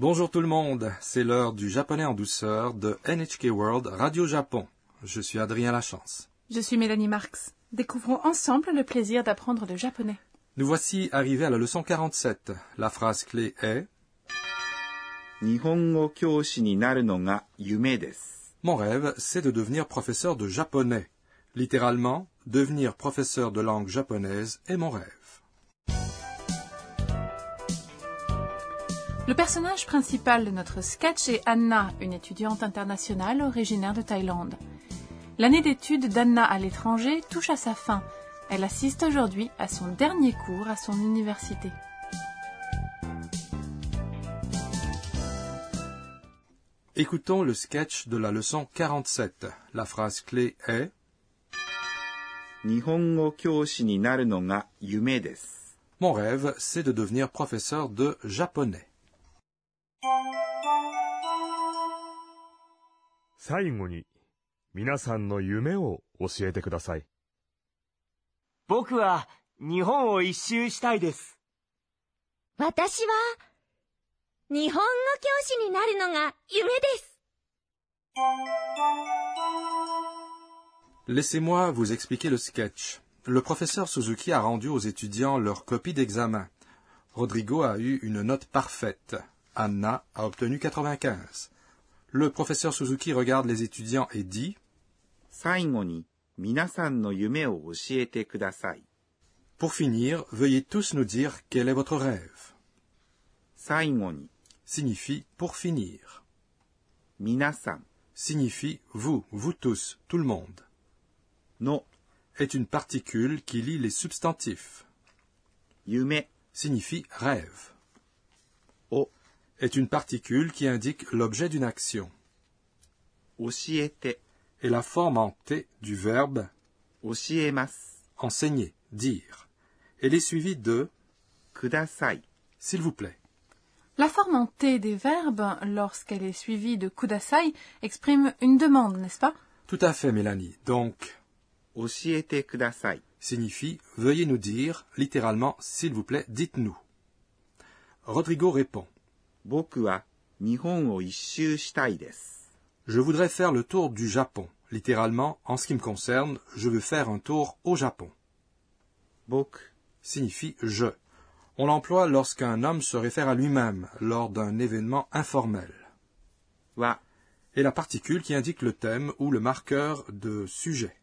Bonjour tout le monde, c'est l'heure du japonais en douceur de NHK World Radio Japon. Je suis Adrien Lachance. Je suis Mélanie Marx. Découvrons ensemble le plaisir d'apprendre le japonais. Nous voici arrivés à la leçon 47. La phrase clé est Mon rêve, c'est de devenir professeur de japonais. Littéralement, devenir professeur de langue japonaise est mon rêve. Le personnage principal de notre sketch est Anna, une étudiante internationale originaire de Thaïlande. L'année d'études d'Anna à l'étranger touche à sa fin. Elle assiste aujourd'hui à son dernier cours à son université. Écoutons le sketch de la leçon 47. La phrase clé est Mon rêve, c'est de devenir professeur de japonais. 最後に皆さんの夢を教えてください。僕は日本を一周したいです。私は、日本語教師になるのが夢です。 Laissez-moi vous expliquer le sketch. Le professeur Suzuki a rendu aux étudiants leur copie d'examen. Rodrigo a eu une note parfaite. Anna a obtenu 95. Le professeur Suzuki regarde les étudiants et dit Pour finir, veuillez tous nous dire quel est votre rêve. signifie pour finir. Signifie vous, vous tous, tout le monde. Non est une particule qui lie les substantifs. Yume signifie rêve. O est une particule qui indique l'objet d'une action. Oshiete est la forme en T du verbe oshiemas, enseigner, dire. Elle est suivie de kudasai, s'il vous plaît. La forme en T des verbes, lorsqu'elle est suivie de kudasai, exprime une demande, n'est-ce pas? Tout à fait, Mélanie. Donc, oshiete kudasai signifie veuillez nous dire, littéralement, s'il vous plaît, dites-nous. Rodrigo répond je voudrais faire le tour du Japon. Littéralement, en ce qui me concerne, je veux faire un tour au Japon. Boku signifie je. On l'emploie lorsqu'un homme se réfère à lui-même lors d'un événement informel. Wa est la particule qui indique le thème ou le marqueur de sujet.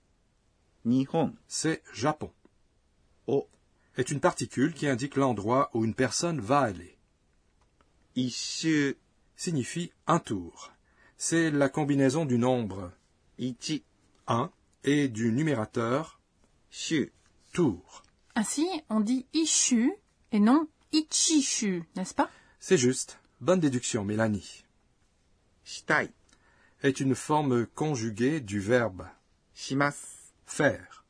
Nihon, c'est Japon. O est une particule qui indique l'endroit où une personne va aller. Signifie un tour. C'est la combinaison du nombre Ichi un et du numérateur Shu tour. Ainsi, on dit Ishu et non Ichishu, n'est-ce pas? C'est juste. Bonne déduction, Mélanie. Shitai est une forme conjuguée du verbe shimas faire.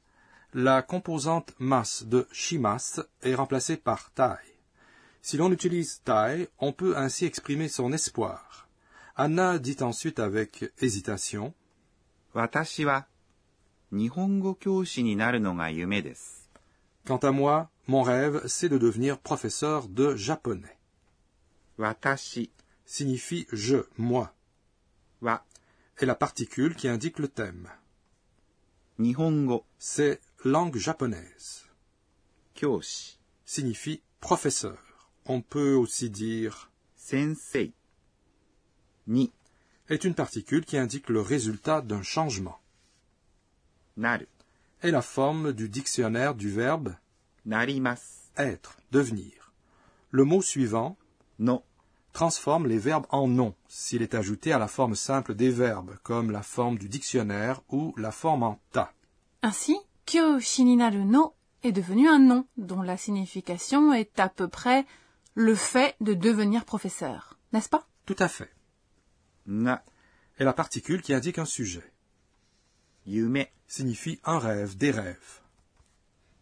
La composante mas de shimas est remplacée par tai. Si l'on utilise tai, on peut ainsi exprimer son espoir. Anna dit ensuite avec hésitation Quant à moi, mon rêve, c'est de devenir professeur de japonais. Watashi signifie je, moi. Wa est la particule qui indique le thème. Nihongo c'est langue japonaise. Kyoshi signifie professeur on peut aussi dire sensei ni est une particule qui indique le résultat d'un changement. Naru est la forme du dictionnaire du verbe narimas être, devenir. Le mot suivant non transforme les verbes en non s'il est ajouté à la forme simple des verbes, comme la forme du dictionnaire ou la forme en ta. Ainsi, kyo shininaru no est devenu un nom dont la signification est à peu près le fait de devenir professeur, n'est-ce pas? Tout à fait. Na est la particule qui indique un sujet. Yume signifie un rêve, des rêves.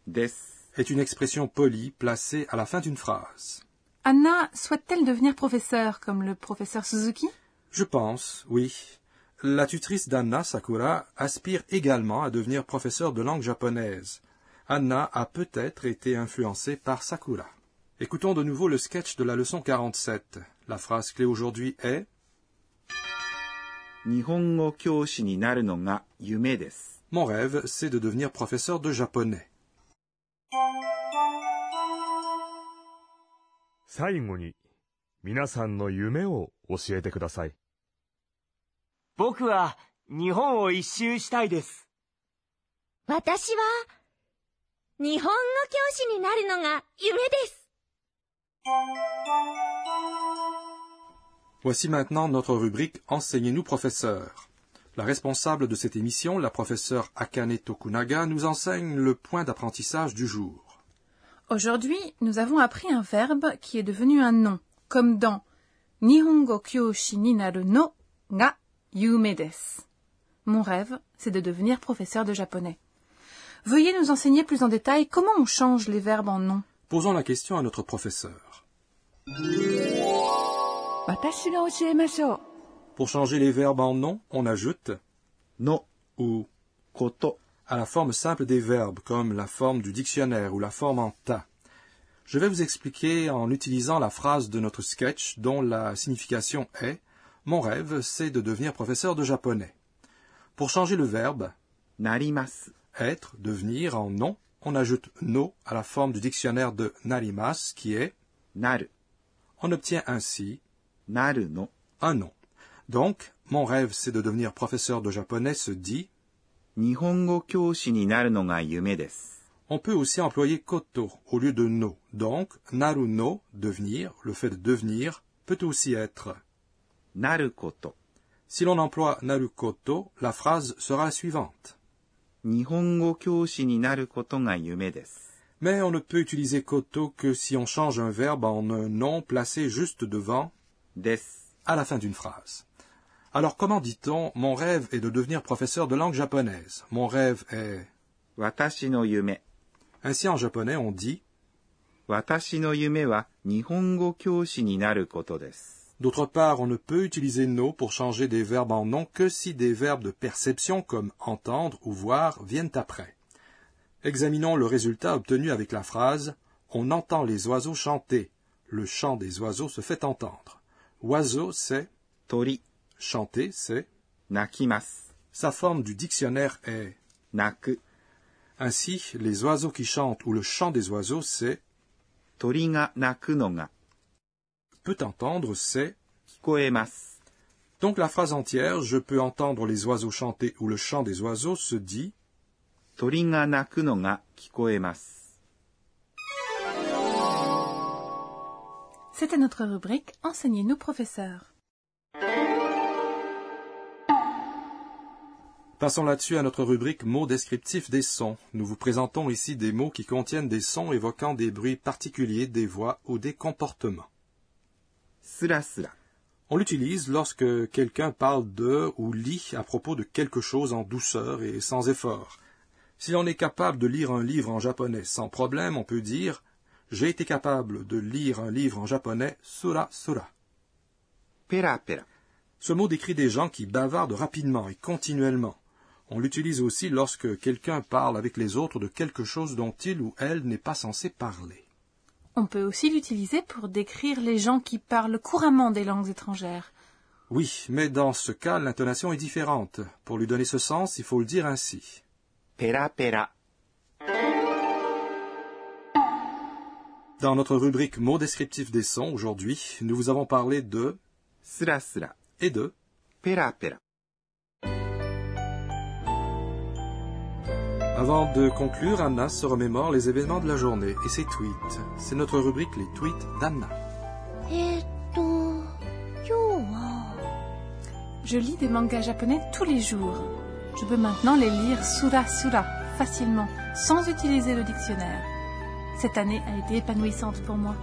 Des est une expression polie placée à la fin d'une phrase. Anna souhaite-t-elle devenir professeur comme le professeur Suzuki? Je pense, oui. La tutrice d'Anna, Sakura, aspire également à devenir professeur de langue japonaise. Anna a peut-être été influencée par Sakura. Écoutons de nouveau le sketch de la leçon 47. La phrase clé aujourd'hui est Mon rêve, c'est de devenir professeur de japonais. Wa Nihon no kyoshi ni naru no ga yume desu. Voici maintenant notre rubrique Enseignez-nous professeur. La responsable de cette émission, la professeure Akane Tokunaga, nous enseigne le point d'apprentissage du jour. Aujourd'hui, nous avons appris un verbe qui est devenu un nom, comme dans Nihongo kyoshi ni no ga yume desu. Mon rêve, c'est de devenir professeur de japonais. Veuillez nous enseigner plus en détail comment on change les verbes en nom. Posons la question à notre professeur. Pour changer les verbes en nom, on ajoute no ou koto à la forme simple des verbes, comme la forme du dictionnaire ou la forme en ta. Je vais vous expliquer en utilisant la phrase de notre sketch dont la signification est Mon rêve, c'est de devenir professeur de japonais. Pour changer le verbe narimas, être, devenir en nom, on ajoute no à la forme du dictionnaire de narimas qui est naru. On obtient ainsi naru un nom. Donc, mon rêve c'est de devenir professeur de japonais se dit Nihongo. On peut aussi employer koto au lieu de no. Donc, naru no devenir, le fait de devenir peut aussi être naru koto. Si l'on emploie naru koto, la phrase sera la suivante. Mais on ne peut utiliser koto que si on change un verbe en un nom placé juste devant des à la fin d'une phrase. Alors comment dit-on mon rêve est de devenir professeur de langue japonaise? Mon rêve est Watashi no yume. Ainsi en japonais on dit Watashi no yume wa nihongo ni koto. D'autre part, on ne peut utiliser no pour changer des verbes en non que si des verbes de perception comme entendre ou voir viennent après. Examinons le résultat obtenu avec la phrase On entend les oiseaux chanter. Le chant des oiseaux se fait entendre. Oiseau, c'est tori. Chanter, c'est nakimasu. Sa forme du dictionnaire est naku. Ainsi, les oiseaux qui chantent ou le chant des oiseaux, c'est tori ga naku peut entendre, c'est Donc la phrase entière, je peux entendre les oiseaux chanter ou le chant des oiseaux se dit C'était notre rubrique Enseignez-nous professeur. Passons là-dessus à notre rubrique mots descriptifs des sons. Nous vous présentons ici des mots qui contiennent des sons évoquant des bruits particuliers, des voix ou des comportements. On l'utilise lorsque quelqu'un parle de ou lit à propos de quelque chose en douceur et sans effort. Si on est capable de lire un livre en japonais sans problème, on peut dire J'ai été capable de lire un livre en japonais sura sura. Pera pera. Ce mot décrit des gens qui bavardent rapidement et continuellement. On l'utilise aussi lorsque quelqu'un parle avec les autres de quelque chose dont il ou elle n'est pas censé parler. On peut aussi l'utiliser pour décrire les gens qui parlent couramment des langues étrangères. Oui, mais dans ce cas, l'intonation est différente. Pour lui donner ce sens, il faut le dire ainsi. Pera pera. Dans notre rubrique mots descriptifs des sons, aujourd'hui, nous vous avons parlé de sra sra et de pera pera. Avant de conclure, Anna se remémore les événements de la journée et ses tweets. C'est notre rubrique Les tweets d'Anna. Je lis des mangas japonais tous les jours. Je peux maintenant les lire sura sura facilement, sans utiliser le dictionnaire. Cette année a été épanouissante pour moi.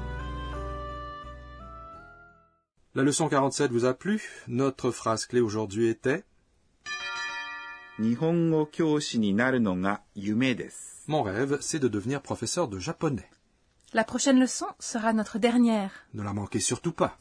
La leçon 47 vous a plu? Notre phrase clé aujourd'hui était mon rêve, c'est de devenir professeur de japonais. La prochaine leçon sera notre dernière. Ne la manquez surtout pas.